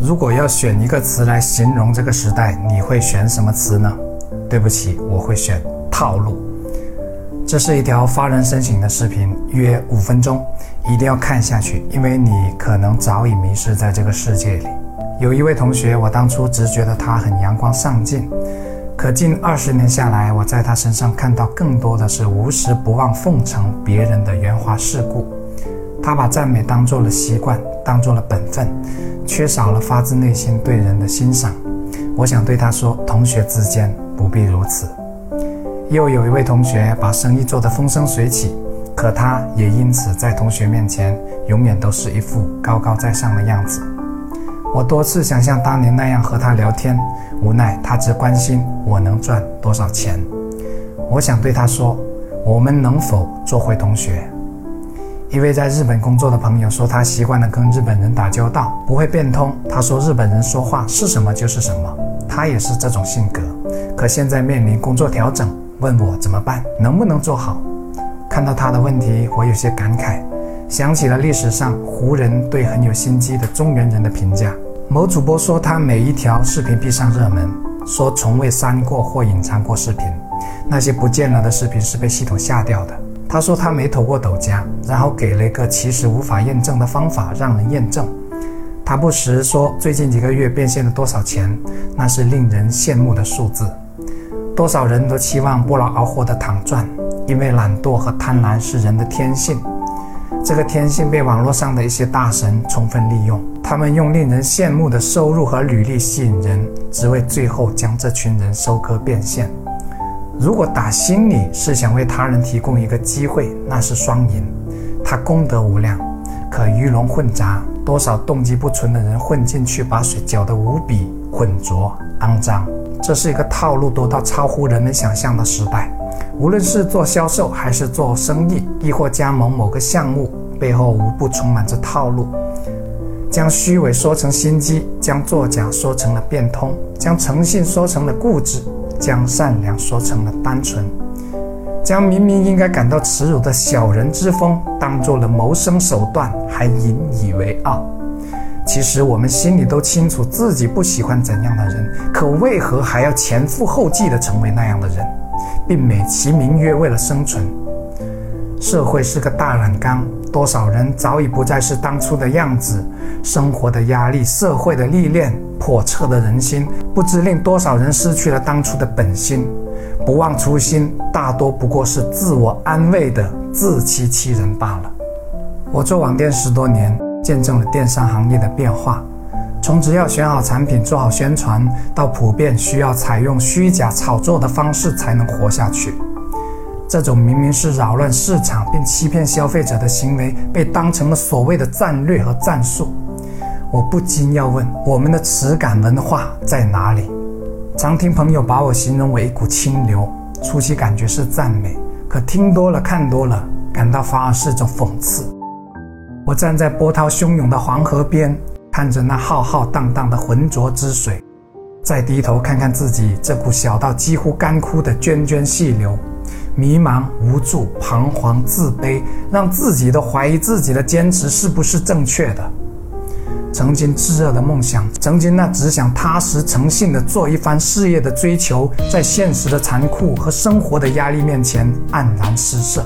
如果要选一个词来形容这个时代，你会选什么词呢？对不起，我会选套路。这是一条发人深省的视频，约五分钟，一定要看下去，因为你可能早已迷失在这个世界里。有一位同学，我当初只觉得他很阳光上进，可近二十年下来，我在他身上看到更多的是无时不忘奉承别人的圆滑世故。他把赞美当做了习惯，当做了本分，缺少了发自内心对人的欣赏。我想对他说：同学之间不必如此。又有一位同学把生意做得风生水起，可他也因此在同学面前永远都是一副高高在上的样子。我多次想像当年那样和他聊天，无奈他只关心我能赚多少钱。我想对他说：我们能否做回同学？一位在日本工作的朋友说，他习惯了跟日本人打交道，不会变通。他说，日本人说话是什么就是什么，他也是这种性格。可现在面临工作调整，问我怎么办，能不能做好？看到他的问题，我有些感慨，想起了历史上胡人对很有心机的中原人的评价。某主播说，他每一条视频必上热门，说从未删过或隐藏过视频，那些不见了的视频是被系统下掉的。他说他没投过抖加，然后给了一个其实无法验证的方法让人验证。他不时说最近几个月变现了多少钱，那是令人羡慕的数字。多少人都期望不劳而获的躺赚，因为懒惰和贪婪是人的天性。这个天性被网络上的一些大神充分利用，他们用令人羡慕的收入和履历吸引人，只为最后将这群人收割变现。如果打心里是想为他人提供一个机会，那是双赢，他功德无量。可鱼龙混杂，多少动机不纯的人混进去，把水搅得无比浑浊肮脏。这是一个套路多到超乎人们想象的时代。无论是做销售，还是做生意，亦或加盟某个项目，背后无不充满着套路。将虚伪说成心机，将作假说成了变通，将诚信说成了固执。将善良说成了单纯，将明明应该感到耻辱的小人之风当做了谋生手段，还引以为傲。其实我们心里都清楚自己不喜欢怎样的人，可为何还要前赴后继地成为那样的人，并美其名曰为了生存？社会是个大染缸，多少人早已不再是当初的样子。生活的压力，社会的历练。叵测的人心，不知令多少人失去了当初的本心。不忘初心，大多不过是自我安慰的自欺欺人罢了。我做网店十多年，见证了电商行业的变化，从只要选好产品、做好宣传，到普遍需要采用虚假炒作的方式才能活下去。这种明明是扰乱市场并欺骗消费者的行为，被当成了所谓的战略和战术。我不禁要问：我们的耻感文化在哪里？常听朋友把我形容为一股清流，初期感觉是赞美，可听多了、看多了，感到反而是种讽刺。我站在波涛汹涌的黄河边，看着那浩浩荡荡的浑浊之水，再低头看看自己这股小到几乎干枯的涓涓细流，迷茫、无助、彷徨、自卑，让自己都怀疑自己的坚持是不是正确的。曾经炙热的梦想，曾经那只想踏实诚信的做一番事业的追求，在现实的残酷和生活的压力面前黯然失色。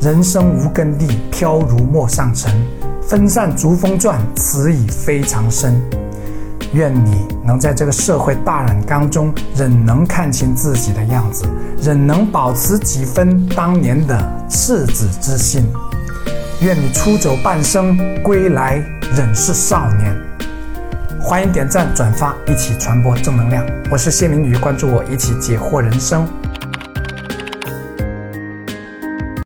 人生无根蒂，飘如陌上尘，分散逐风转，此已非常深。愿你能在这个社会大染缸中，仍能看清自己的样子，仍能保持几分当年的赤子之心。愿你出走半生，归来仍是少年。欢迎点赞转发，一起传播正能量。我是谢明宇，关注我，一起解惑人生。